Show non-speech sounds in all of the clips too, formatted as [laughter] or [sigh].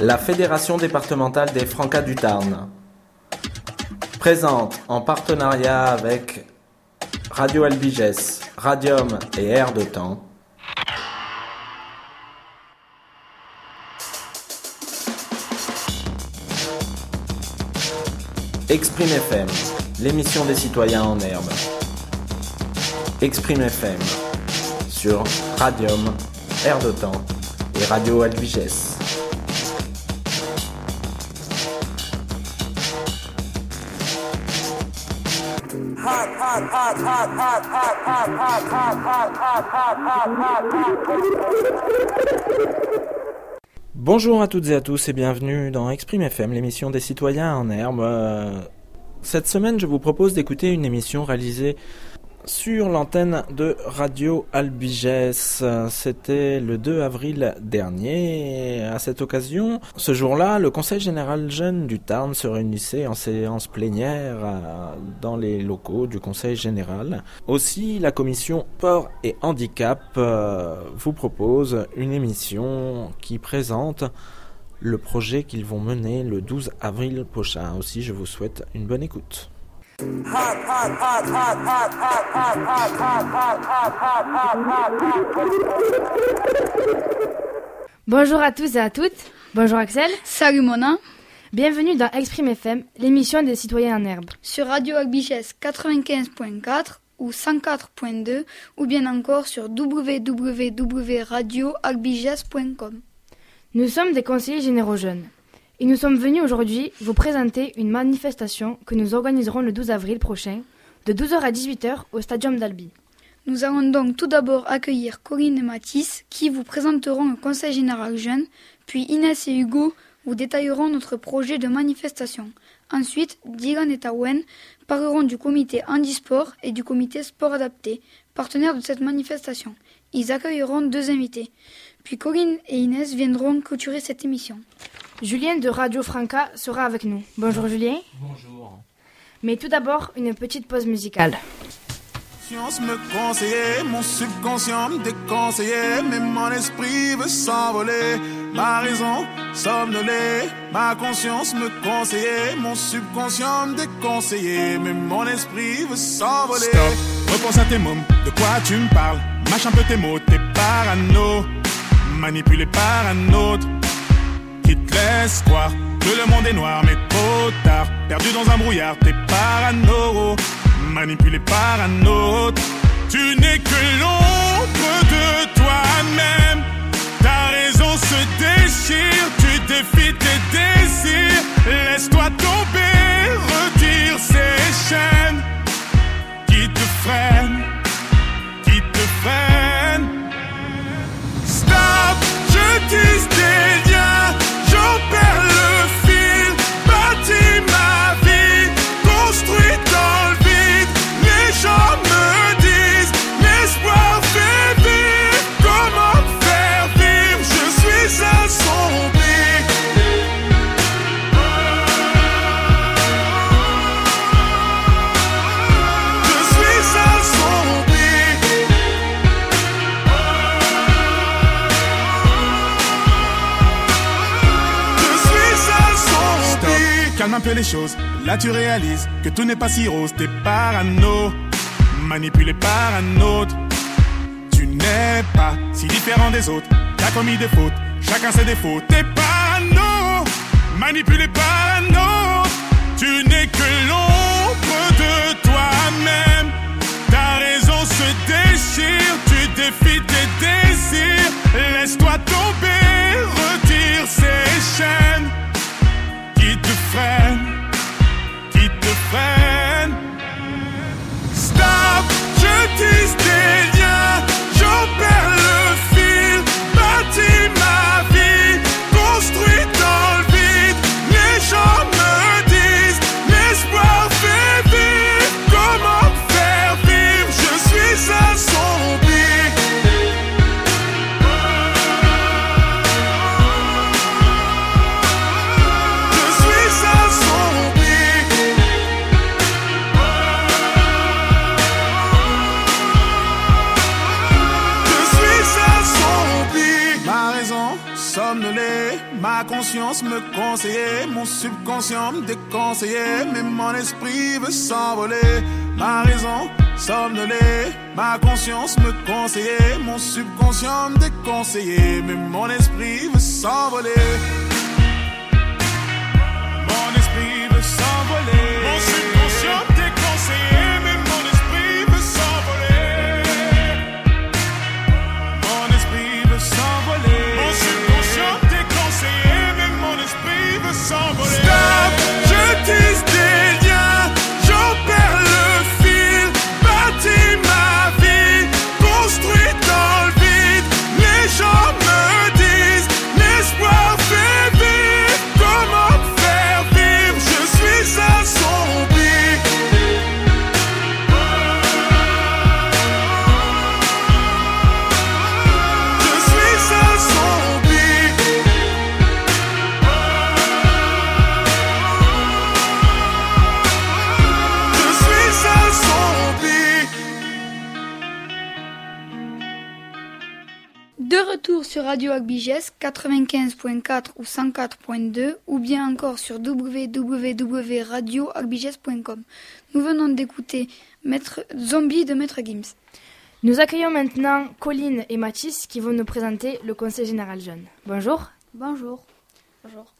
La Fédération départementale des Francas du Tarn présente en partenariat avec Radio Albiges, Radium et Air de Temps Exprime FM, l'émission des citoyens en herbe. Exprime FM sur Radium, Air de Temps et Radio Albiges. Bonjour à toutes et à tous et bienvenue dans Exprime FM, l'émission des citoyens en herbe. Euh, Cette semaine, je vous propose d'écouter une émission réalisée sur l'antenne de Radio Albiges. C'était le 2 avril dernier. À cette occasion, ce jour-là, le Conseil général jeune du Tarn se réunissait en séance plénière euh, dans les locaux du Conseil général. Aussi, la commission Sport et Handicap euh, vous propose une émission qui présente le projet qu'ils vont mener le 12 avril prochain. Aussi, je vous souhaite une bonne écoute. Bonjour à tous et à toutes. Bonjour Axel. Salut Mona. Bienvenue dans Exprime FM, l'émission des citoyens en herbe. Sur Radio Albiges 95.4 ou 104.2 ou bien encore sur www.radioalbiges.com. Nous sommes des conseillers généraux jeunes et nous sommes venus aujourd'hui vous présenter une manifestation que nous organiserons le 12 avril prochain de 12h à 18h au Stadium d'Albi. Nous allons donc tout d'abord accueillir Corinne et Mathis qui vous présenteront un conseil général jeune, puis Inès et Hugo vous détailleront notre projet de manifestation. Ensuite, Dylan et Tawen parleront du comité handisport et du comité sport adapté, partenaires de cette manifestation. Ils accueilleront deux invités. Puis Corinne et Inès viendront clôturer cette émission. Julien de Radio Franca sera avec nous. Bonjour Julien. Bonjour. Mais tout d'abord, une petite pause musicale. conscience me conseillait, mon subconscient me déconseillait, mais mon esprit veut s'envoler. Ma raison somnolée, ma conscience me conseillait, mon subconscient me déconseillait, mais mon esprit veut s'envoler. Stop, repense à tes mots, de quoi tu me parles? Mâche un peu tes mots, t'es parano, manipulé par un autre qui te laisse croire que le monde est noir, mais trop tard. Perdu dans un brouillard, t'es parano, manipulé par un autre. Tu n'es que l'ombre là tu réalises que tout n'est pas si rose, t'es parano, manipulé par un autre. Tu n'es pas si différent des autres, t'as commis des fautes, chacun ses défauts, t'es parano, manipulé par un autre. Tu n'es que l'ombre de toi-même, ta raison se déchire, tu défies tes désirs, laisse-toi tomber, retire ces chaînes qui te freinent, qui te freinent. Stop, je tisse subconscient me déconseillait, mais mon esprit veut s'envoler. Mon esprit veut s'envoler. Radio Agbiges 95.4 ou 104.2 ou bien encore sur www.radioagbiges.com. Nous venons d'écouter Maître Zombie de Maître Gims. Nous accueillons maintenant Colline et Mathis qui vont nous présenter le Conseil général jeune. Bonjour. Bonjour. Bonjour.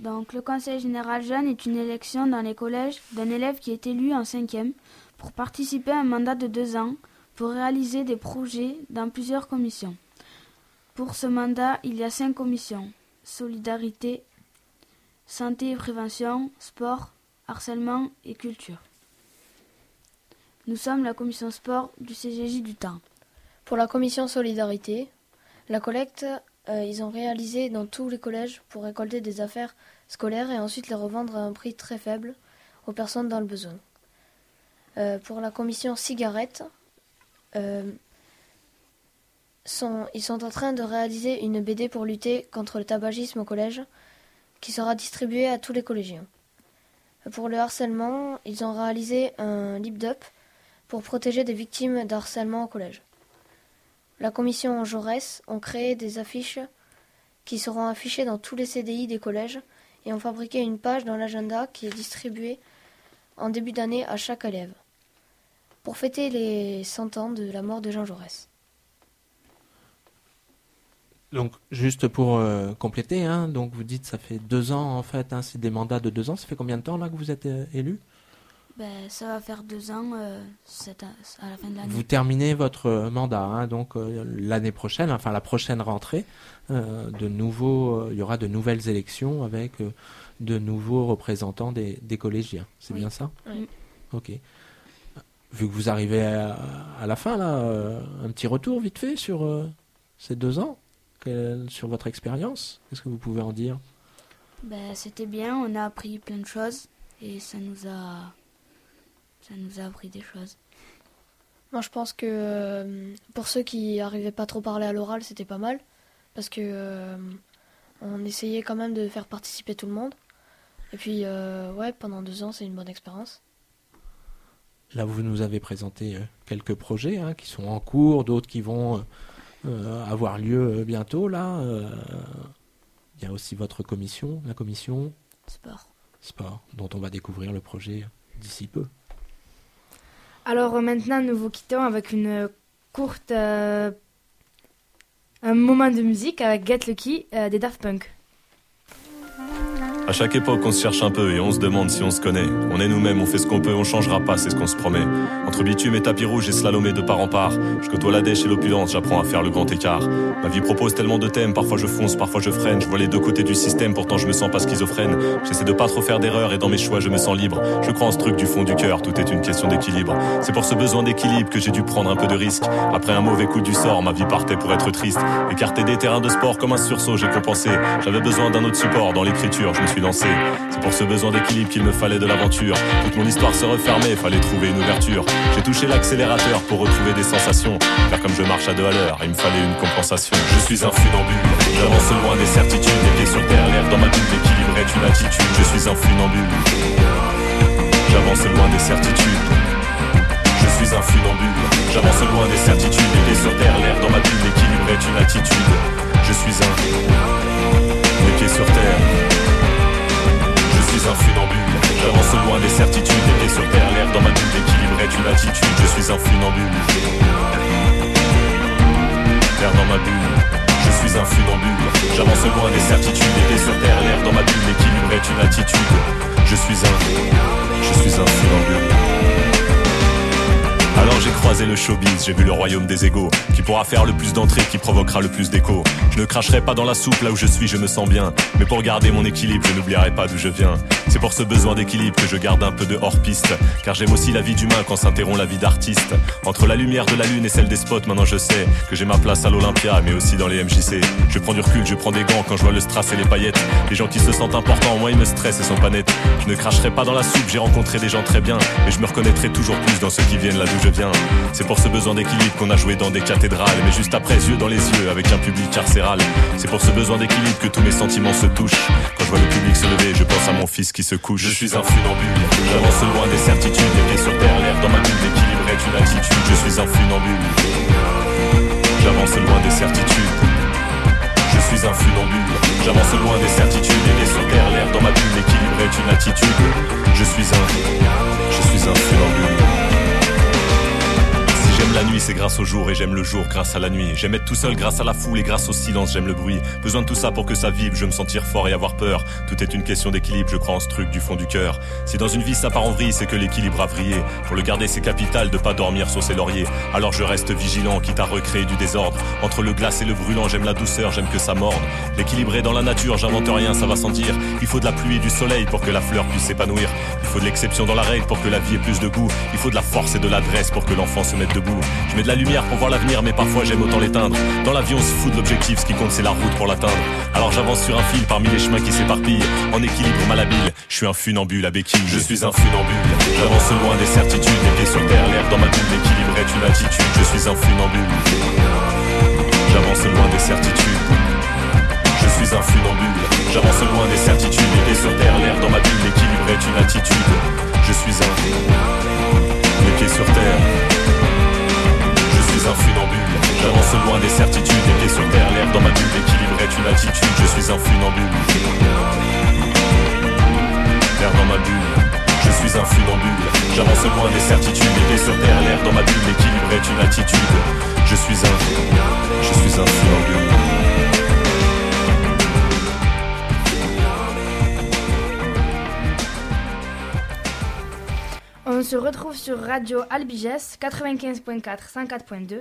Donc, le Conseil général jeune est une élection dans les collèges d'un élève qui est élu en cinquième pour participer à un mandat de deux ans pour réaliser des projets dans plusieurs commissions. Pour ce mandat, il y a cinq commissions solidarité, santé et prévention, sport, harcèlement et culture. Nous sommes la commission sport du CGJ du temps. Pour la commission solidarité, la collecte, euh, ils ont réalisé dans tous les collèges pour récolter des affaires scolaires et ensuite les revendre à un prix très faible aux personnes dans le besoin. Euh, pour la commission cigarette, euh, ils sont en train de réaliser une BD pour lutter contre le tabagisme au collège qui sera distribuée à tous les collégiens. Pour le harcèlement, ils ont réalisé un lip-up pour protéger des victimes de harcèlement au collège. La commission Jaurès ont créé des affiches qui seront affichées dans tous les CDI des collèges et ont fabriqué une page dans l'agenda qui est distribuée en début d'année à chaque élève pour fêter les 100 ans de la mort de Jean Jaurès. Donc, juste pour euh, compléter, hein, donc vous dites ça fait deux ans en fait, hein, c'est des mandats de deux ans. Ça fait combien de temps là que vous êtes euh, élu? Ben, ça va faire deux ans euh, cette- à la fin de l'année. Vous terminez votre mandat, hein, donc euh, l'année prochaine, enfin la prochaine rentrée, euh, de nouveaux, euh, il y aura de nouvelles élections avec euh, de nouveaux représentants des, des collégiens. C'est Oui. bien ça? Oui. Ok. Vu que vous arrivez à, à la fin là, euh, un petit retour vite fait sur euh, ces deux ans, sur votre expérience. Qu'est-ce que vous pouvez en dire? Ben, c'était bien, on a appris plein de choses et ça nous a ça nous a appris des choses. Moi, je pense que euh, pour ceux qui n'arrivaient pas trop parler à l'oral, c'était pas mal. Parce que euh, on essayait quand même de faire participer tout le monde. Et puis, euh, ouais, pendant deux ans, c'est une bonne expérience. Là, vous nous avez présenté euh, quelques projets hein, qui sont en cours, d'autres qui vont avoir lieu euh, bientôt. Là, Euh, il y a aussi votre commission, la commission Sport. sport, dont on va découvrir le projet d'ici peu. Alors euh, maintenant, nous vous quittons avec une euh, courte. euh, un moment de musique avec Get Lucky euh, des Daft Punk. À chaque époque, on se cherche un peu et on se demande si on se connaît. On est nous-mêmes, on fait ce qu'on peut, on changera pas, c'est ce qu'on se promet. Entre bitume et tapis rouge et slalomé de part en part, je côtoie la dèche et l'opulence, j'apprends à faire le grand écart. Ma vie propose tellement de thèmes, parfois je fonce, parfois je freine. Je vois les deux côtés du système, pourtant je me sens pas schizophrène. J'essaie de pas trop faire d'erreurs et dans mes choix je me sens libre. Je crois en ce truc du fond du cœur, tout est une question d'équilibre. C'est pour ce besoin d'équilibre que j'ai dû prendre un peu de risque. Après un mauvais coup du sort, ma vie partait pour être triste. Écarté des terrains de sport comme un sursaut, j'ai compensé. J'avais besoin d'un autre support dans l'écriture, C'est pour ce besoin d'équilibre qu'il me fallait de l'aventure. Toute mon histoire se refermait, fallait trouver une ouverture. J'ai touché l'accélérateur pour retrouver des sensations. Faire comme je marche à deux à l'heure, il me fallait une compensation. Je suis un funambule, j'avance loin des certitudes. Les pieds sur terre, l'air dans ma bulle, l'équilibre est une attitude. Je suis un funambule, j'avance loin des certitudes. Je suis un funambule, j'avance loin des certitudes. Les pieds sur terre, l'air dans ma bulle, l'équilibre est une attitude. Je suis un J'avance loin des certitudes, et sur terre, l'air dans ma bulle d'équilibre est une attitude. Je suis un funambule. L'air dans ma bulle. Je suis un funambule. J'avance loin des certitudes, et sur terre, l'air dans ma bulle d'équilibre est une attitude. Je suis un, je suis un Le showbiz, j'ai vu le royaume des égaux, qui pourra faire le plus d'entrées, qui provoquera le plus d'écho. Je ne cracherai pas dans la soupe là où je suis, je me sens bien. Mais pour garder mon équilibre, je n'oublierai pas d'où je viens. C'est pour ce besoin d'équilibre que je garde un peu de hors-piste. Car j'aime aussi la vie d'humain quand s'interrompt la vie d'artiste. Entre la lumière de la lune et celle des spots, maintenant je sais que j'ai ma place à l'Olympia, mais aussi dans les MJC. Je prends du recul, je prends des gants quand je vois le strass et les paillettes. Les gens qui se sentent importants, moi ils me stressent et sont pas nets. Je ne cracherai pas dans la soupe, j'ai rencontré des gens très bien. Mais je me reconnaîtrai toujours plus dans ceux qui viennent là d'où je viens. C'est pour ce besoin d'équilibre qu'on a joué dans des cathédrales, mais juste après, yeux dans les yeux, avec un public carcéral. C'est pour ce besoin d'équilibre que tous mes sentiments se touchent. Quand je vois le public se lever, je pense à mon fils qui se couche. Je suis un funambule, j'avance loin des certitudes, les pieds sur terre, l'air dans ma bulle d'équilibre est une attitude. Je suis un funambule, j'avance loin des certitudes. Je suis un funambule, j'avance loin des certitudes, les pieds sur terre, l'air dans ma bulle d'équilibre est une attitude. Je suis un, je suis un funambule. J'aime la nuit, c'est grâce au jour, et j'aime le jour grâce à la nuit. J'aime être tout seul grâce à la foule et grâce au silence, j'aime le bruit. Besoin de tout ça pour que ça vive, je me sentir fort et avoir peur. Tout est une question d'équilibre, je crois en ce truc du fond du cœur. Si dans une vie ça part en vrille, c'est que l'équilibre a vrillé. Pour le garder, c'est capital de pas dormir sur ses lauriers. Alors je reste vigilant, quitte à recréer du désordre. Entre le glace et le brûlant, j'aime la douceur, j'aime que ça morde. L'équilibre est dans la nature, j'invente rien, ça va sans dire. Il faut de la pluie et du soleil pour que la fleur puisse s'épanouir. Il faut de l'exception dans la règle pour que la vie ait plus de goût. Il faut de la force et de l'adresse pour que l'enfant se mette debout. Je mets de la lumière pour voir l'avenir, mais parfois j'aime autant l'éteindre. Dans l'avion, on se fout de l'objectif, ce qui compte c'est la route pour l'atteindre. Alors j'avance sur un fil parmi les chemins qui s'éparpillent. En équilibre malhabile, je suis un funambule à béquille. Je suis un funambule, j'avance loin des certitudes, les pieds sur terre, l'air dans ma bulle, l'équilibre est une attitude. Je suis un funambule, j'avance loin des certitudes. Je suis un funambule, j'avance loin des certitudes, les pieds sur terre, l'air dans ma bulle, l'équilibre est une attitude. Je suis un, les pieds sur terre suis un funambule. J'avance loin des certitudes, les pieds sur terre, l'air dans ma bulle, l'équilibre est une attitude. Je suis un funambule. L'air dans ma bulle. Je suis un funambule. J'avance loin des certitudes, les pieds sur terre, l'air dans ma bulle, l'équilibre est une attitude. Je suis un, je suis un funambule. On se retrouve sur Radio Albiges 95.4 104.2.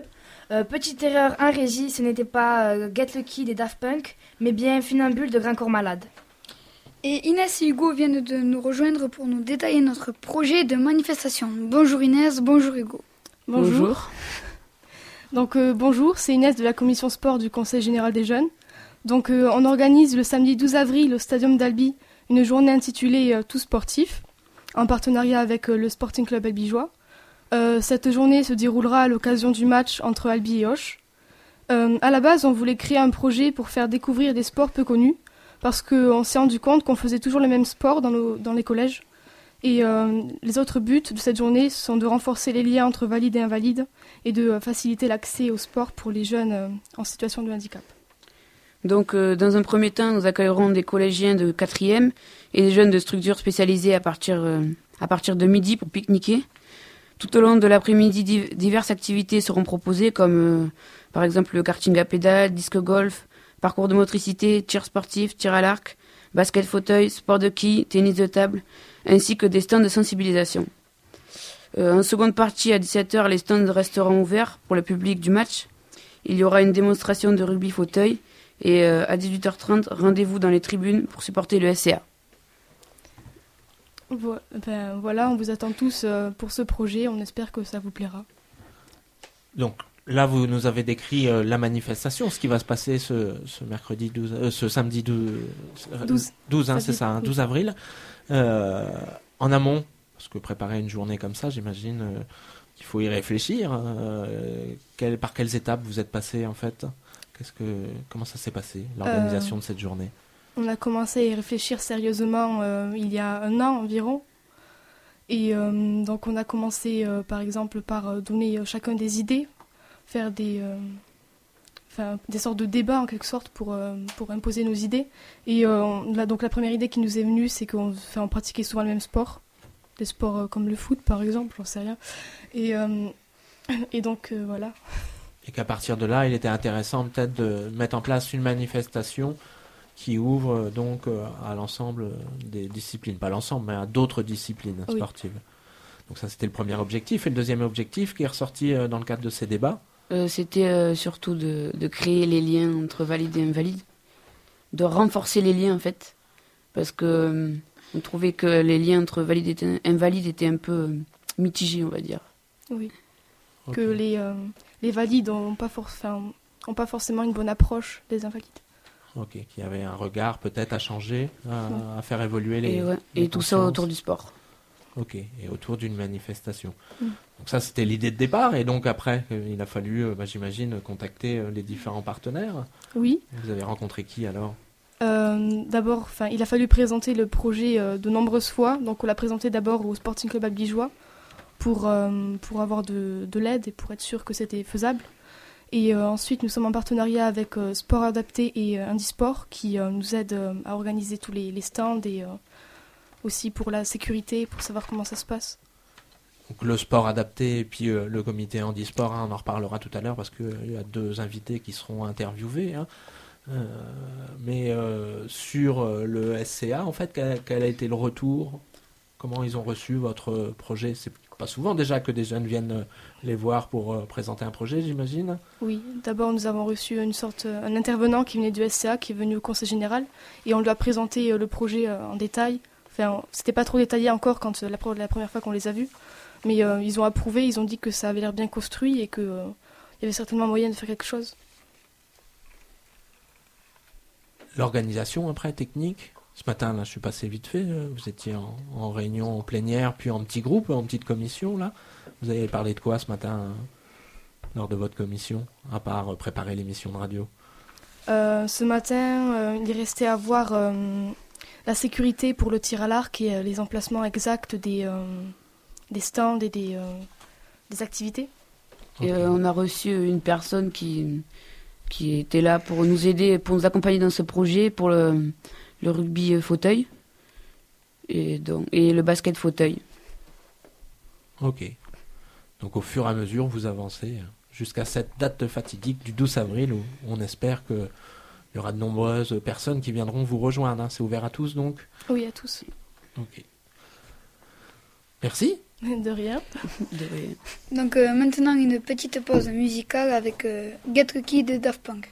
Euh, petite erreur en régie, ce n'était pas euh, Get Lucky des Daft Punk, mais bien Funambule de Grand Corps Malade. Et Inès et Hugo viennent de nous rejoindre pour nous détailler notre projet de manifestation. Bonjour Inès, bonjour Hugo. Bonjour. Donc euh, bonjour, c'est Inès de la commission sport du Conseil général des jeunes. Donc euh, on organise le samedi 12 avril au Stadium d'Albi une journée intitulée euh, Tout sportif en partenariat avec euh, le Sporting Club albigeois. Euh, cette journée se déroulera à l'occasion du match entre Albi et Hoche. Euh, à la base, on voulait créer un projet pour faire découvrir des sports peu connus, parce qu'on s'est rendu compte qu'on faisait toujours les mêmes sports dans, les collèges. Et les autres buts de cette journée sont de renforcer les liens entre valides et invalides et de faciliter l'accès au sport pour les jeunes en situation de handicap. Donc, dans un premier temps, nous accueillerons des collégiens de 4e et des jeunes de structures spécialisées à partir, euh, à partir de midi pour pique-niquer. Tout au long de l'après-midi, div- diverses activités seront proposées comme, euh, par exemple, le karting à pédales, disque golf, parcours de motricité, tir sportif, tir à l'arc, basket fauteuil, sport de quilles, tennis de table, ainsi que des stands de sensibilisation. Euh, en seconde partie, à 17h, les stands resteront ouverts pour le public du match. Il y aura une démonstration de rugby fauteuil et à 18h30, rendez-vous dans les tribunes pour supporter le SCA. Vo- ben, voilà, on vous attend tous euh, pour ce projet, on espère que ça vous plaira. Donc là, vous nous avez décrit euh, la manifestation, ce qui va se passer ce, ce mercredi 12, euh, ce samedi 12, euh, 12. 12 hein, Samedi, c'est ça, hein, oui. 12 avril. En amont, parce que préparer une journée comme ça, j'imagine qu'il faut y réfléchir. par quelles étapes vous êtes passé en fait? Qu'est-ce que, comment ça s'est passé l'organisation de cette journée? On a commencé à y réfléchir sérieusement euh, il y a un an environ. Et euh, donc on a commencé euh, par exemple par donner chacun des idées, faire des, des sortes de débats en quelque sorte pour, pour imposer nos idées. Et on- là, donc la première idée qui nous est venue, c'est qu'on on pratiquait souvent le même sport. des sports comme le foot par exemple, j'en sais rien. Et, et donc voilà. Et qu'à partir de là, il était intéressant peut-être de mettre en place une manifestation qui ouvre donc à l'ensemble des disciplines, pas l'ensemble, mais à d'autres disciplines sportives. Donc ça, c'était le premier objectif. Et le deuxième objectif qui est ressorti dans le cadre de ces débats C'était surtout de, de, créer les liens entre valides et invalides, de renforcer les liens en fait, parce que on trouvait que les liens entre valides et invalides étaient un peu mitigés, on va dire. Oui. Que les, euh, les valides n'ont pas, ont pas forcément une bonne approche des invalides. Ok, qu'il y avait un regard peut-être à changer, à, faire évoluer les. Et, et tout ça autour du sport. Ok, et autour d'une manifestation. Mm. Donc ça, c'était l'idée de départ, et donc après, euh, il a fallu, euh, bah, j'imagine, contacter les différents partenaires. Oui. Vous avez rencontré qui alors? Euh, d'abord, il a fallu présenter le projet euh, de nombreuses fois. Donc, on l'a présenté d'abord au Sporting Club Albigeois pour, euh, pour avoir de, de l'aide et pour être sûr que c'était faisable. Et ensuite, nous sommes en partenariat avec Sport Adapté et Indisport qui nous aident à organiser tous les, stands et aussi pour la sécurité, pour savoir comment ça se passe. Donc le sport adapté et puis le comité handisport, hein, on en reparlera tout à l'heure parce qu'il y a deux invités qui seront interviewés. Hein. Euh, mais euh, sur euh, le SCA, en fait, quel, a été le retour? Comment ils ont reçu votre projet? Pas souvent déjà que des jeunes viennent les voir pour présenter un projet, j'imagine Oui, d'abord nous avons reçu une sorte, un intervenant qui venait du SCA, qui est venu au conseil général, et on lui a présenté le projet en détail. Enfin, c'était pas trop détaillé encore quand la, la première fois qu'on les a vus, mais ils ont approuvé, ils ont dit que ça avait l'air bien construit et qu'il il y avait certainement moyen de faire quelque chose. L'organisation après, technique? Ce matin, là, je suis passé vite fait. Euh, vous étiez en, réunion en plénière, puis en petit groupe, en petite commission, là. Vous avez parlé de quoi ce matin euh, lors de votre commission, à part euh, préparer l'émission de radio? Ce matin, il restait à voir la sécurité pour le tir à l'arc et les emplacements exacts des, des stands et des, des activités. Et on a reçu une personne qui, qui était là pour nous aider, pour nous accompagner dans ce projet, pour le, rugby euh, fauteuil et, donc, et le basket fauteuil. Ok. Donc au fur et à mesure, vous avancez jusqu'à cette date fatidique du 12 avril où on espère qu'il y aura de nombreuses personnes qui viendront vous rejoindre. Hein. C'est ouvert à tous donc? Oui, à tous. Ok. Merci. [laughs] De rien. Donc euh, maintenant une petite pause musicale avec euh, Get Lucky de Daft Punk.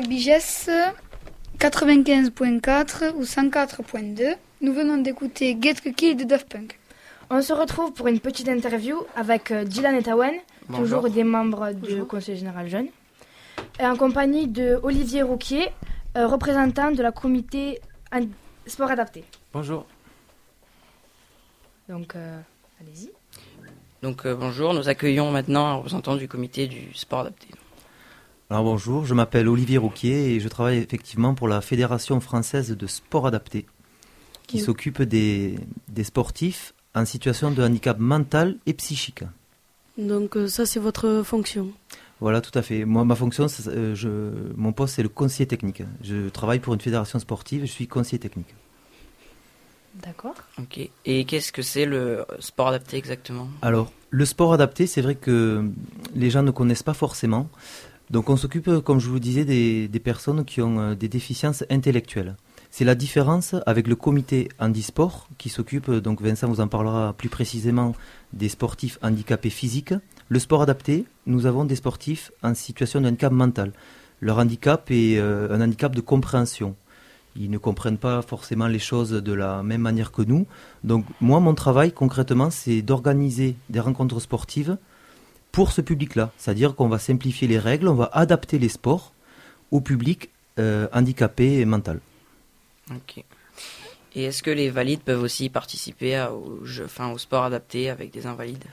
Radio Agbiges 95.4 ou 104.2. Nous venons d'écouter Get Lucky de Daft Punk. On se retrouve pour une petite interview avec euh, Dylan et Tawen, toujours des membres du Conseil général jeune, et en compagnie de Olivier Rouquier, euh, représentant de la comité sport adapté. Bonjour. Donc, euh, allez-y. Donc euh, bonjour, nous accueillons maintenant un représentant du comité du sport adapté. Alors bonjour, je m'appelle Olivier Rouquier et je travaille effectivement pour la Fédération française de sport adapté, qui Oui. s'occupe des, des sportifs en situation de handicap mental et psychique. Donc euh, ça c'est votre fonction. Voilà, tout à fait. Moi, ma fonction, euh, je, mon poste, c'est le conseiller technique. Je travaille pour une fédération sportive, je suis conseiller technique. D'accord. Ok. Et qu'est-ce que c'est le sport adapté exactement? Alors, le sport adapté, c'est vrai que les gens ne connaissent pas forcément. Donc, on s'occupe, comme je vous disais, des, des personnes qui ont euh, des déficiences intellectuelles. C'est la différence avec le comité handisport qui s'occupe, euh, donc Vincent vous en parlera plus précisément, des sportifs handicapés physiques. Le sport adapté, nous avons des sportifs en situation de handicap mental. Leur handicap est euh, un handicap de compréhension. Ils ne comprennent pas forcément les choses de la même manière que nous. Donc moi, mon travail concrètement, c'est d'organiser des rencontres sportives pour ce public-là. C'est-à-dire qu'on va simplifier les règles, on va adapter les sports au public euh, handicapé et mental. Ok. Et est-ce que les valides peuvent aussi participer à- au, jeu, enfin, au sport adapté avec des invalides?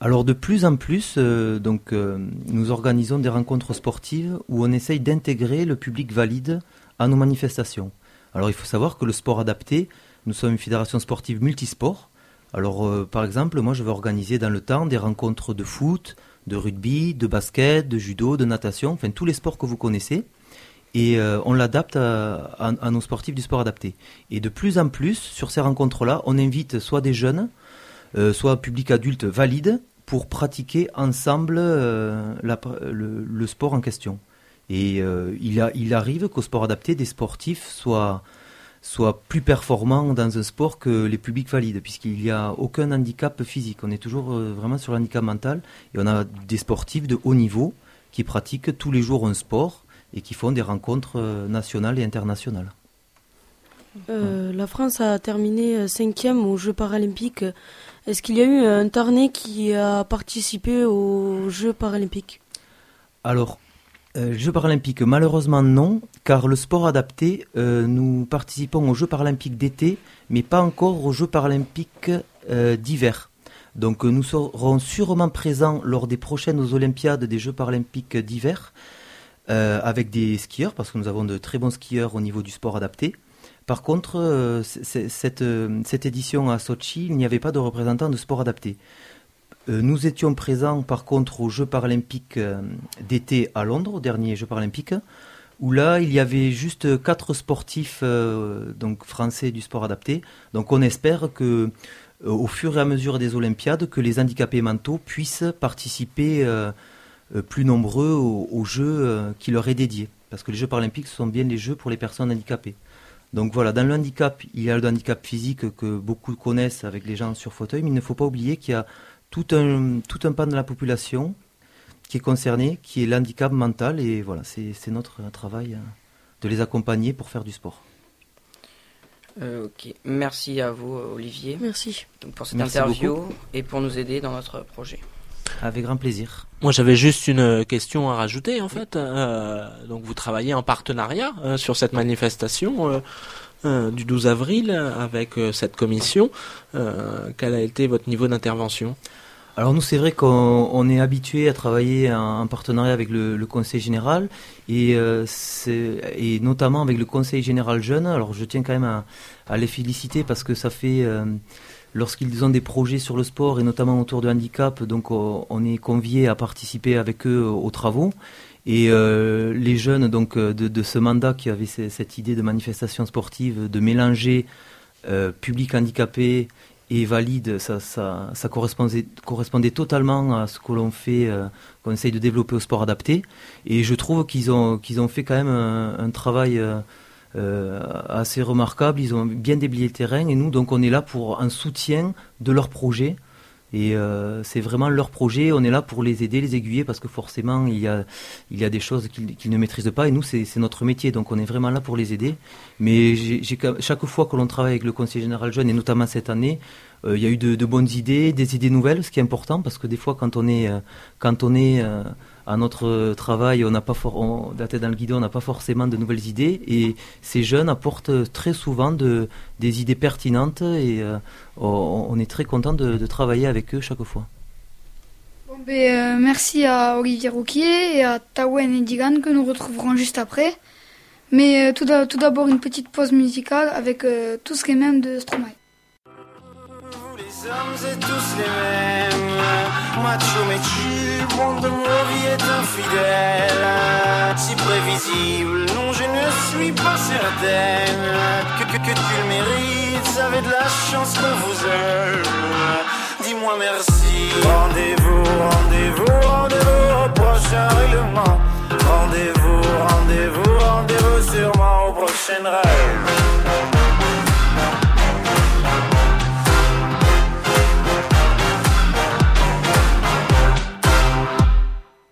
Alors de plus en plus, euh, donc, euh, nous organisons des rencontres sportives où on essaye d'intégrer le public valide à nos manifestations. Alors il faut savoir que le sport adapté, nous sommes une fédération sportive multisport. Alors euh, par exemple, moi je vais organiser dans le temps des rencontres de foot, de rugby, de basket, de judo, de natation, enfin tous les sports que vous connaissez. Et euh, on l'adapte à, nos sportifs du sport adapté. Et de plus en plus, sur ces rencontres-là, on invite soit des jeunes, euh, soit public adulte valide, pour pratiquer ensemble le, sport en question. Et il arrive qu'au sport adapté, des sportifs soient, soient plus performants dans un sport que les publics valides, puisqu'il n'y a aucun handicap physique. On est toujours euh, vraiment sur l'handicap mental, et on a des sportifs de haut niveau qui pratiquent tous les jours un sport et qui font des rencontres euh, nationales et internationales. Euh, la France a terminé cinquième aux Jeux paralympiques. Est-ce qu'il y a eu un Tarnais qui a participé aux Jeux paralympiques? Alors, euh, Jeux paralympiques, malheureusement non, car le sport adapté, euh, nous participons aux Jeux paralympiques d'été, mais pas encore aux Jeux paralympiques euh, d'hiver. Donc nous serons sûrement présents lors des prochaines Olympiades des Jeux paralympiques d'hiver, avec des skieurs, parce que nous avons de très bons skieurs au niveau du sport adapté. Par contre, cette, cette édition à Sochi, il n'y avait pas de représentant de sport adapté. Nous étions présents par contre aux Jeux paralympiques d'été à Londres, au dernier Jeux paralympiques, où là il y avait juste quatre sportifs donc français du sport adapté. Donc on espère que au fur et à mesure des Olympiades, que les handicapés mentaux puissent participer plus nombreux aux, Jeux qui leur est dédié. Parce que les Jeux paralympiques ce sont bien les Jeux pour les personnes handicapées. Donc voilà, dans le handicap, il y a le handicap physique que beaucoup connaissent avec les gens sur fauteuil, mais il ne faut pas oublier qu'il y a tout un, tout un pan de la population qui est concerné, qui est l'handicap mental, et voilà, c'est notre travail euh, de les accompagner pour faire du sport. Euh, ok, merci à vous Olivier. Merci. pour cette interview et pour nous aider dans notre projet. Avec grand plaisir. Moi, j'avais juste une question à rajouter, en fait. Euh, donc, vous travaillez en partenariat euh, sur cette manifestation euh, du 12 avril avec cette commission. quel a été votre niveau d'intervention? Alors nous, c'est vrai qu'on est habitué à travailler en, partenariat avec le, Conseil général et, et, notamment avec le Conseil général jeune. Alors je tiens quand même à, les féliciter parce que ça fait lorsqu'ils ont des projets sur le sport et notamment autour du handicap, donc on est convié à participer avec eux aux travaux. Et euh, les jeunes donc euh, de, ce mandat qui avaient cette idée de manifestation sportive, de mélanger euh, public handicapé et valide, ça, correspondait, totalement à ce que l'on fait, qu'on essaye de développer au sport adapté. Et je trouve qu'ils ont, qu'ils ont fait quand même un, travail euh, assez remarquables. Ils ont bien déblayé le terrain et nous, donc, on est là pour un soutien de leur projet. Et euh, c'est vraiment leur projet. On est là pour les aider, les aiguiller, parce que forcément, il y a, il y a des choses qu'ils ne maîtrisent pas. Et nous, c'est notre métier. Donc, on est vraiment là pour les aider. Mais chaque fois que l'on travaille avec le Conseil général jeune, et notamment cette année, euh, il y a eu de, de, bonnes idées, des idées nouvelles, ce qui est important, parce que des fois, quand on est, quand on est à notre travail, on n'a pas le on n'a pas forcément de nouvelles idées. Et ces jeunes apportent très souvent de, des idées pertinentes et euh, on est très content de, travailler avec eux chaque fois. Ben, euh, merci à Olivier Rouquier et à Tawen et que nous retrouverons juste après. Mais euh, tout d'abord une petite pause musicale avec tout ce qui est même de Stromae. Les hommes tous les mêmes, macho mais le monde de vies est infidèle, si prévisible. Non, je ne suis pas certaine que, que, que tu le mérites. Avez de la chance qu'on vous aime. Dis-moi merci. Rendez-vous, rendez-vous, rendez-vous au prochain règlement. Rendez-vous, rendez-vous, rendez-vous sûrement au prochain rêve.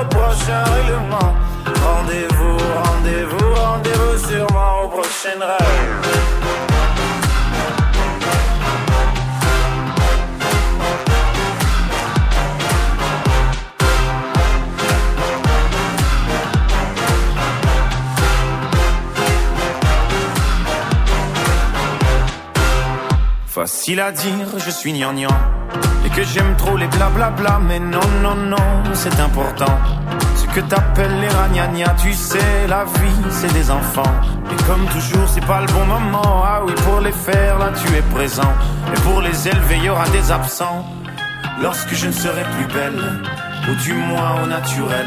au prochain règlement. Rendez-vous, rendez-vous, rendez-vous sûrement au prochain rêve. Facile à dire, je suis gnangnan Et que j'aime trop les blablabla Mais non, non, non, c'est important Ce que t'appelles les ragnagnas Tu sais, la vie, c'est des enfants Et comme toujours, c'est pas le bon moment Ah oui, pour les faire, là, tu es présent Et pour les élever, y aura des absents Lorsque je ne serai plus belle Ou du moins au naturel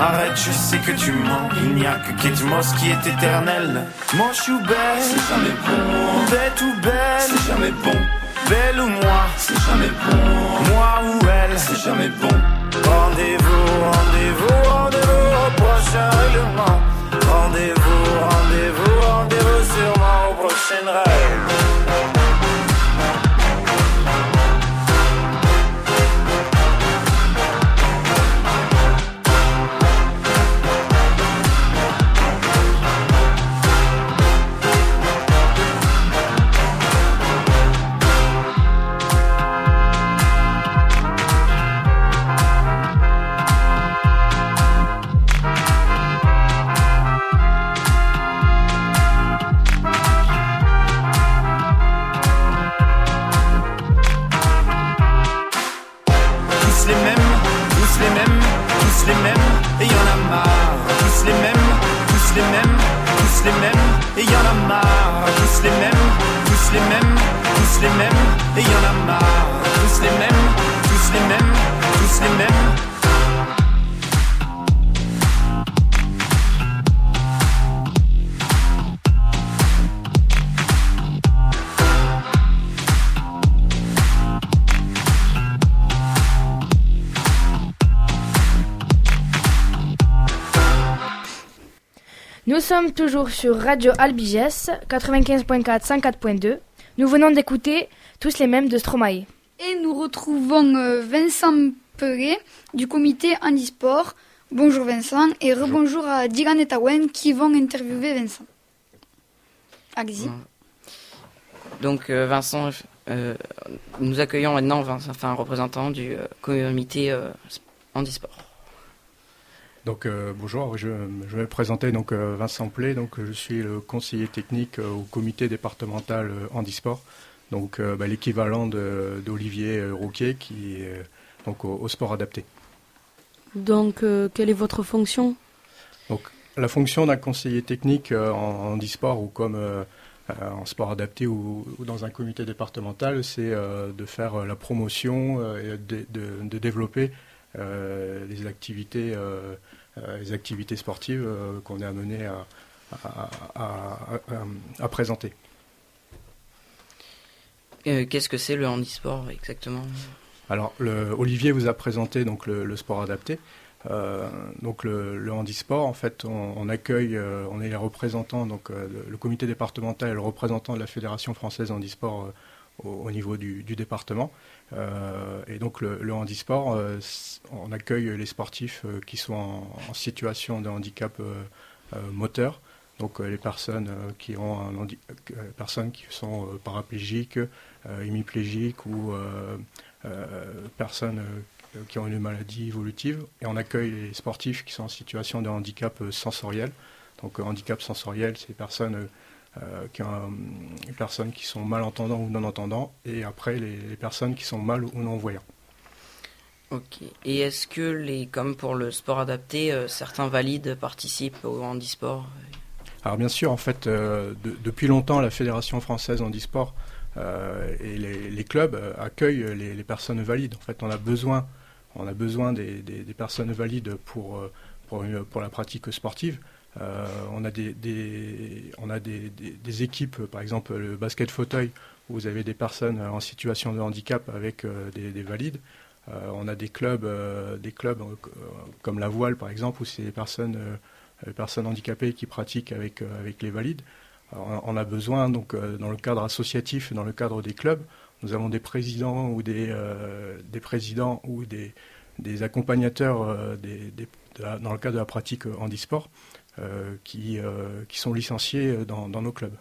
Arrête, je sais que tu mens. Il n'y a que Kate Moss qui est éternel. Manche ou belle, c'est jamais bon. Bête ou belle, c'est jamais bon. Belle ou moi, c'est jamais bon. Moi ou elle, c'est jamais bon. Rendez-vous, rendez-vous, rendez-vous sommes toujours sur Radio Albiges, 95.4, 104.2. Nous venons d'écouter Tous les mêmes de Stromae. Et nous retrouvons euh, Vincent Perret du comité Handisport. Bonjour Vincent et rebonjour à Dylan et Tawen qui vont interviewer Vincent. Allez-y. Donc euh, Vincent, euh, nous accueillons maintenant Vincent, enfin, un représentant du comité euh, handisport. Donc euh, bonjour, je, je vais présenter donc euh, Vincent Play, donc je suis le conseiller technique euh, au comité départemental handisport, donc bah, l'équivalent d'Olivier Rouquier qui est donc au, au sport adapté. Donc, quelle est votre fonction? Donc la fonction d'un conseiller technique euh, en handisport ou comme en sport adapté ou, ou dans un comité départemental, c'est de faire la promotion et de, de- de développer euh, les activités, euh, les activités sportives euh, qu'on est amené à, à- à- à- à présenter. Euh, Qu'est-ce que c'est le handisport exactement? Alors, le- Olivier vous a présenté donc le, le sport adapté. Euh, donc le, le handisport, en fait, on, on accueille, euh, on est les représentants, donc euh, le, le comité départemental est le représentant de la Fédération française handisport euh, au, au niveau du, du département. Euh, et donc le, handisport, euh, on accueille les sportifs euh, qui sont en, situation de handicap moteur. Donc les personnes qui ont personnes qui sont paraplégiques, hémiplégiques ou personnes qui ont une maladie évolutive. Et on accueille les sportifs qui sont en situation de handicap sensoriel. Donc handicap sensoriel, c'est les personnes euh, euh, les personnes qui sont malentendants ou non-entendants, et après les, les personnes qui sont mal ou non-voyants. Ok. Et est-ce que, les, comme pour le sport adapté, euh, certains valides participent au handisport? Alors bien sûr, en fait, euh, de- depuis longtemps, la Fédération française handisport euh, et les, les clubs accueillent les, les personnes valides. En fait, on a besoin, on a besoin des, des- des personnes valides pour, pour, une- pour la pratique sportive. Euh, on a, des, équipes, par exemple le basket fauteuil, où vous avez des personnes en situation de handicap avec euh, des, des valides. Euh, on a des clubs, des clubs comme la voile, par exemple, où c'est des personnes personnes handicapées qui pratiquent avec, les valides. On a besoin, donc, dans le cadre associatif, dans le cadre des clubs, nous avons des présidents ou des, présidents ou des, accompagnateurs dans le cadre de la pratique handisport qui, euh, qui sont licenciés euh, dans, dans nos clubs.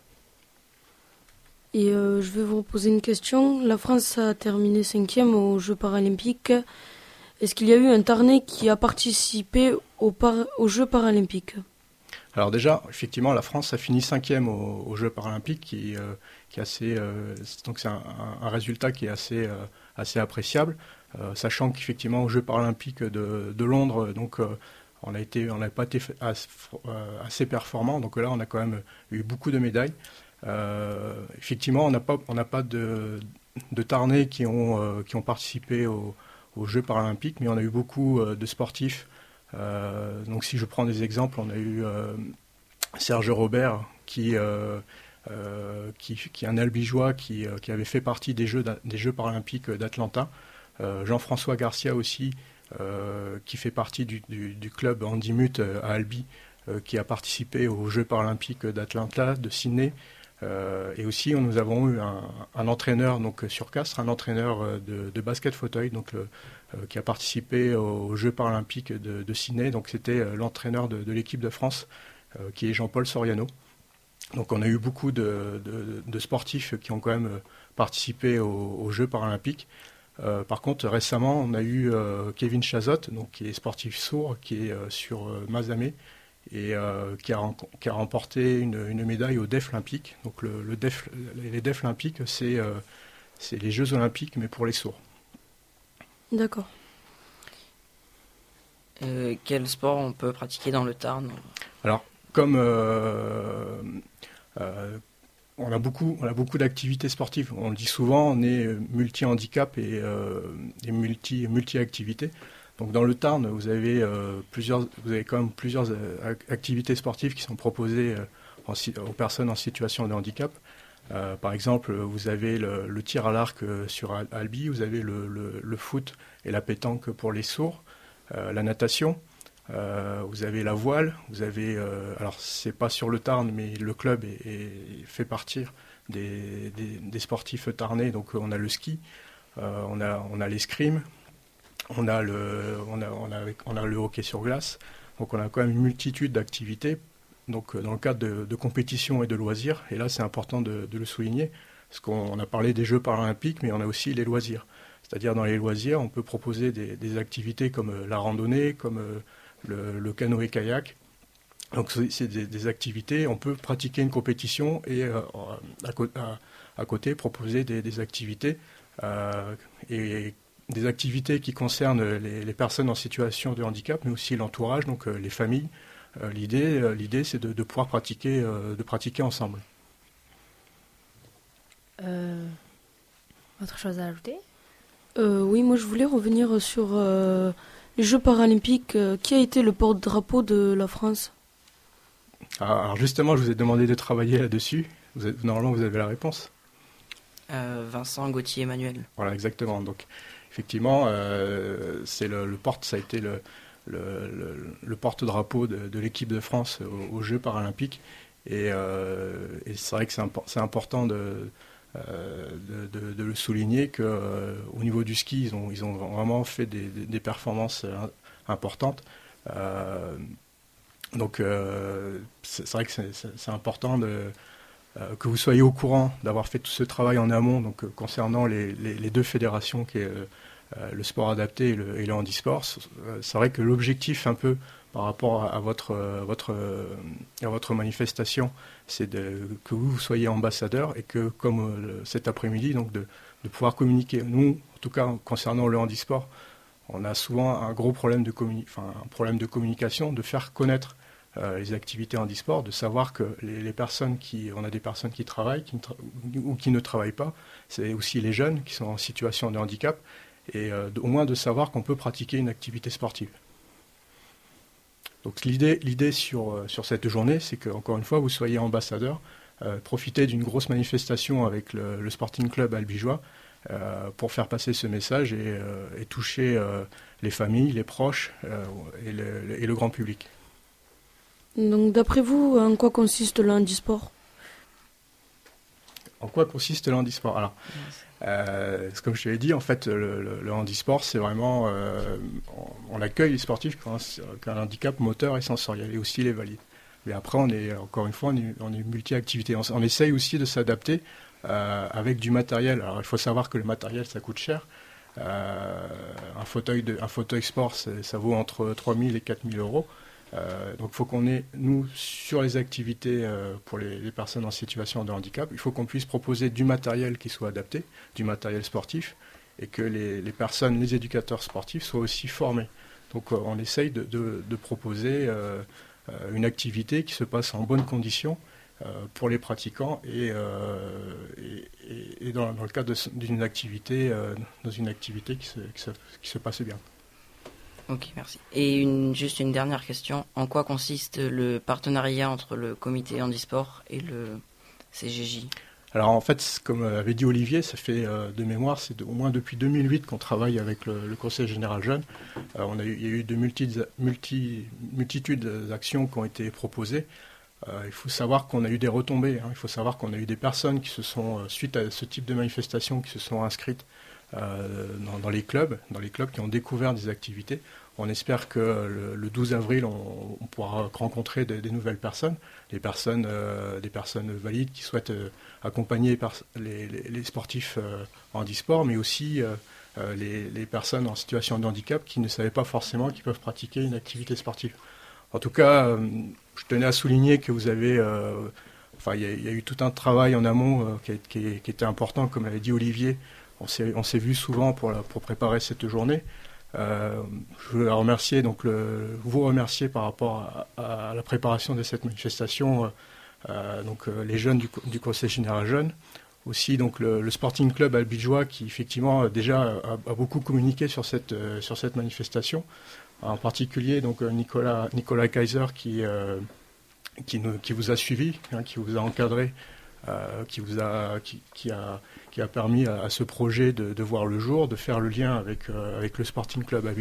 Et euh, je vais vous poser une question. La France a terminé cinquième aux Jeux paralympiques. Est-ce qu'il y a eu un Tarnais qui a participé aux, par- aux Jeux paralympiques? Alors déjà, effectivement, la France a fini cinquième aux, aux Jeux paralympiques, qui, euh, qui est assez, euh, donc c'est un, résultat qui est assez, euh, assez appréciable, euh, sachant qu'effectivement aux Jeux paralympiques de, de Londres, donc euh, on n'a pas été euh, assez performant, donc là on a quand même eu beaucoup de médailles. Euh, effectivement, on n'a pas, pas de, de Tarnais qui ont, euh, qui ont participé aux, Jeux paralympiques, mais on a eu beaucoup de sportifs. Donc si je prends des exemples, on a eu Serge Robert qui, qui, est un albigeois qui, qui avait fait partie des Jeux, des jeux paralympiques d'Atlanta. Jean-François Garcia aussi, qui fait partie du, club Handimut euh, à Albi, euh, qui a participé aux Jeux paralympiques d'Atlanta, de Sydney. Euh, et aussi, nous avons eu un, entraîneur donc sur Castres, un entraîneur euh, de, de basket fauteuil, donc euh, qui a participé aux Jeux paralympiques de, de Sydney. Donc c'était euh, l'entraîneur de, l'équipe de France, euh, qui est Jean-Paul Soriano. Donc on a eu beaucoup de, sportifs qui ont quand même euh, participé aux Jeux paralympiques. Euh, par contre, récemment, on a eu euh, Kevin Chazot, donc qui est sportif sourd, qui est euh, sur euh, Mazamet et euh, qui, a, ren- qui a remporté une, une médaille au DEF olympique. Donc le, le DEF, les DEF olympiques, c'est euh, les Jeux olympiques, mais pour les sourds. D'accord. Euh, Quel sport on peut pratiquer dans le Tarn? Alors, comme, euh, euh, on a beaucoup, on a beaucoup d'activités sportives. On le dit souvent, on est multi-handicap et, et multi, multi-activités. Donc dans le Tarn, vous avez plusieurs, vous avez quand même plusieurs activités sportives qui sont proposées aux personnes en situation de handicap. par exemple, vous avez le, tir à l'arc sur Albi, vous avez le, le, foot et la pétanque pour les sourds, la natation. Euh, vous avez la voile, vous avez, euh, alors c'est pas sur le Tarn, mais le club fait partir des, sportifs tarnais. Donc on a le ski, euh, on a on a l'escrime, on a le on a, on a, le hockey sur glace. Donc on a quand même une multitude d'activités. Donc dans le cadre de, de, compétition et de loisirs, et là c'est important de, le souligner, parce qu'on a parlé des Jeux paralympiques, mais on a aussi les loisirs. C'est-à-dire dans les loisirs, on peut proposer des activités comme la randonnée, comme le, canoë-kayak. Donc c'est des, activités, on peut pratiquer une compétition et euh, à, côté proposer des, activités euh, et des activités qui concernent les, personnes en situation de handicap, mais aussi l'entourage, donc euh, les familles. l'idée, l'idée, c'est de, pouvoir pratiquer, de pratiquer ensemble. autre chose à ajouter? Oui, moi je voulais revenir sur les Jeux paralympiques, euh, qui a été le porte-drapeau de la France ah, Alors justement, je vous ai demandé de travailler là-dessus. normalement, vous avez la réponse. Euh, Vincent Gauthier Emmanuel. Voilà, exactement. Donc, effectivement, euh, c'est le, porte, ça a été le, le, porte-drapeau de, l'équipe de France aux, Jeux paralympiques. Et, c'est vrai que c'est important de, euh, de, le souligner qu'au euh, niveau du ski, ils ont, ils ont vraiment fait des, performances euh, importantes. donc c'est vrai que c'est important que vous soyez au courant d'avoir fait tout ce travail en amont donc, concernant les, deux fédérations qui est le sport adapté et le, et le handisport. C'est vrai que l'objectif un peu par rapport à, votre, votre, à votre manifestation, c'est que vous soyez ambassadeur et que, comme euh, cet après-midi, donc de, pouvoir communiquer. Nous, en tout cas, concernant le handisport, on a souvent un gros problème de, problème de communication, de faire connaître euh, les activités handisport, de savoir que les, personnes qui, on a des personnes qui travaillent ou qui ne travaillent pas, c'est aussi les jeunes qui sont en situation de handicap, et euh, au moins de savoir qu'on peut pratiquer une activité sportive. Donc l'idée, l'idée sur, euh, sur cette journée, c'est qu'encore une fois, vous soyez ambassadeur, euh, profitez d'une grosse manifestation avec le, Sporting Club albigeois euh, pour faire passer ce message et, toucher les familles, les proches et le, et, le, grand public. Donc d'après vous, en quoi consiste le handisport? En quoi consiste le handisport? Alors, euh, comme je te l'ai dit, en fait, le, handisport, c'est vraiment. Euh, on, accueille les sportifs qui ont, un, handicap moteur et sensoriel, et aussi les valides. Mais après, on est, encore une fois, on est, multi-activité. On, essaye aussi de s'adapter euh, avec du matériel. Alors, il faut savoir que le matériel, ça coûte cher. un, fauteuil de, un fauteuil sport, ça vaut entre 3 000 et 4 000 euros. Euh, donc il faut qu'on ait, nous, sur les activités euh, pour les, personnes en situation de handicap, il faut qu'on puisse proposer du matériel qui soit adapté, du matériel sportif, et que les, personnes, les éducateurs sportifs soient aussi formés. Donc euh, on essaye de, proposer une activité qui se passe en bonnes conditions pour les pratiquants et, dans, le cadre d'une activité, dans une activité qui se passe bien. Ok, merci. Et une, juste une dernière question. En quoi consiste le partenariat entre le comité handisport et le CGJ alors en fait, comme avait dit Olivier, ça fait euh, de mémoire, c'est au moins depuis 2008 qu'on travaille avec le, Conseil général jeune. Euh, on a eu, il y a eu de multi, multi, multitudes d'actions qui ont été proposées. Euh, il faut savoir qu'on a eu des retombées. Hein. Il faut savoir qu'on a eu des personnes qui se sont, suite à ce type de manifestation, qui se sont inscrites euh, dans, les clubs, dans les clubs qui ont découvert des activités. On espère que le, 12 avril, on, pourra rencontrer des, nouvelles personnes, des personnes, euh, personnes valides qui souhaitent euh, accompagner les, sportifs en e-sport, mais aussi les, personnes en situation de handicap qui ne savaient pas forcément qu'ils peuvent pratiquer une activité sportive. En tout cas, je tenais à souligner que vous avez, enfin, il y, a eu tout un travail en amont qui, qui, était important, comme l'avait dit Olivier, on s'est vu souvent pour, préparer cette journée. Euh, je veux remercier, donc vous remercier par rapport à, la préparation de cette manifestation, euh, donc les jeunes du, Conseil général jeune. Aussi donc le, Sporting Club albigeois qui effectivement déjà a, beaucoup communiqué sur cette, manifestation. En particulier donc Nicolas, Kaiser qui vous a suivi, hein, qui vous a encadré, qui, vous a, qui, a qui a permis à, ce projet de, voir le jour, de faire le lien avec, euh, le Sporting Club à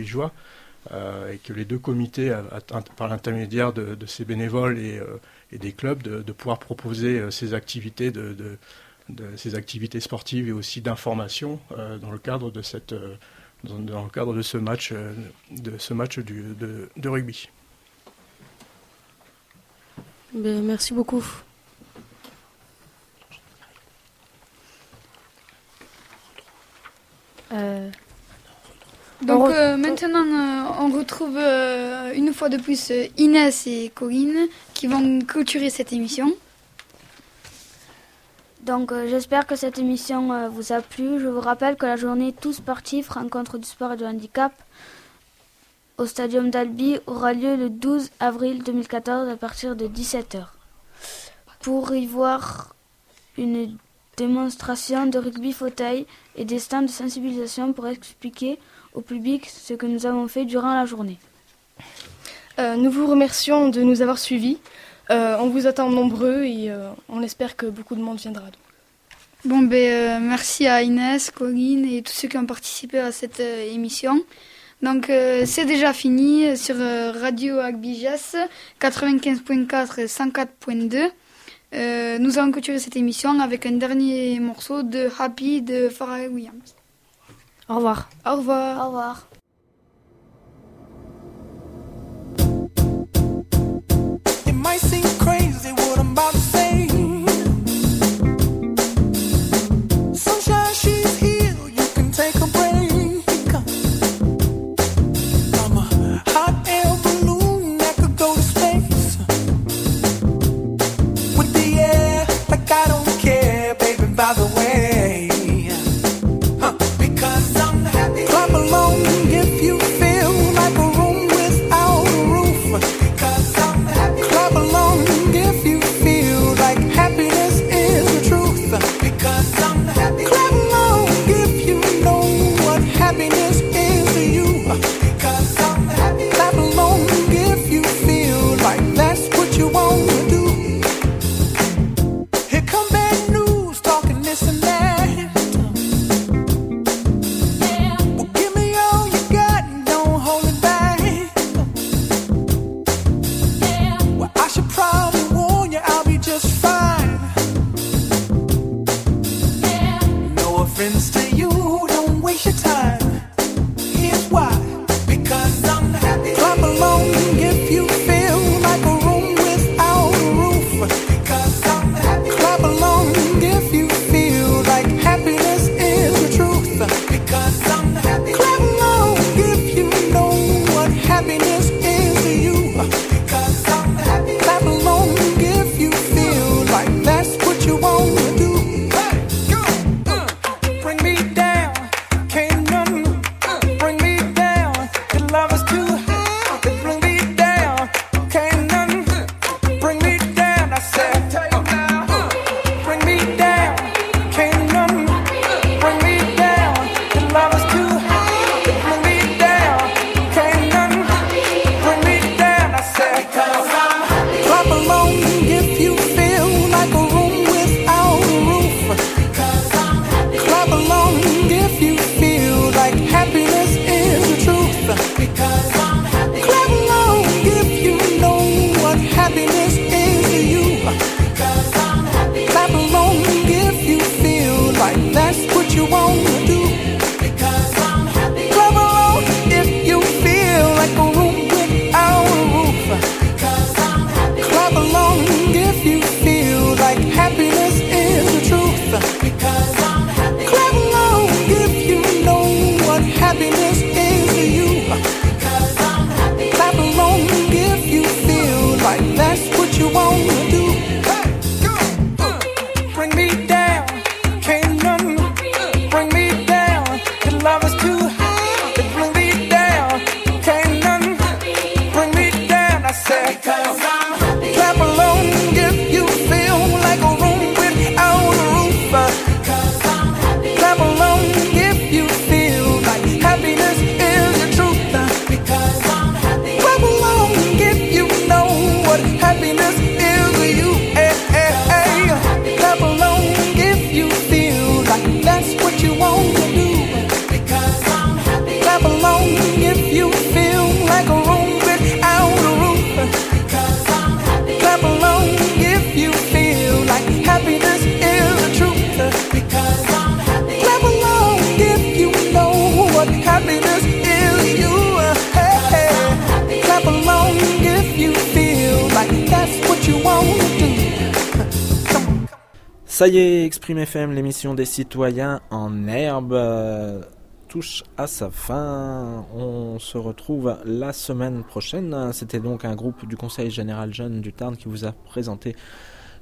euh, et que les deux comités, par l'intermédiaire de, ces bénévoles et, euh, des clubs, de, pouvoir proposer ces activités de, ces activités sportives et aussi d'information dans le cadre de ce match de, rugby. Ben, merci beaucoup. Euh, donc euh, maintenant, euh, on retrouve une fois de plus Inès et Corinne qui vont clôturer cette émission. Donc j'espère que cette émission vous a plu. Je vous rappelle que la journée Tout Sportif, rencontre du sport et du handicap au Stadium d'Albi aura lieu le 12 avril 2014 à partir de 17h. Pour y voir une démonstration de rugby fauteuil et des stands de sensibilisation pour expliquer au public ce que nous avons fait durant la journée. Euh, nous vous remercions de nous avoir suivis. Euh, on vous attend nombreux et euh, on espère que beaucoup de monde viendra. Bon, ben, merci à Inès, Corinne et tous ceux qui ont participé à cette émission. Donc, c'est déjà fini sur Radio Agbijas 95.4 104.2. Euh, nous allons clôturer cette émission avec un dernier morceau de Happy de Pharrell Williams. Au revoir. Au revoir. Au revoir. Ça y est, Exprime FM, l'émission des citoyens en herbe, euh, touche à sa fin. On se retrouve la semaine prochaine. C'était donc un groupe du Conseil général jeune du Tarn qui vous a présenté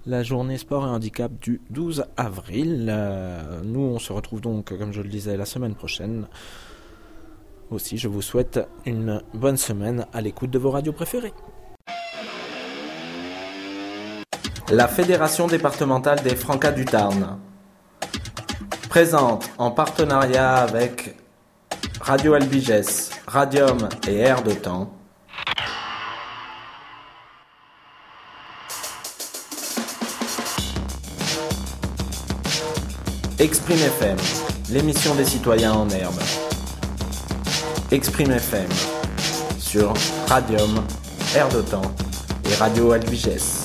la journée sport et handicap du 12 avril. Euh, nous, on se retrouve donc, comme je le disais, la semaine prochaine. Aussi, je vous souhaite une bonne semaine à l'écoute de vos radios préférées. La Fédération départementale des Francas du Tarn présente en partenariat avec Radio Albiges, Radium et Air de Exprime FM, l'émission des citoyens en herbe. Exprime FM sur Radium, Air de Temps et Radio Albiges.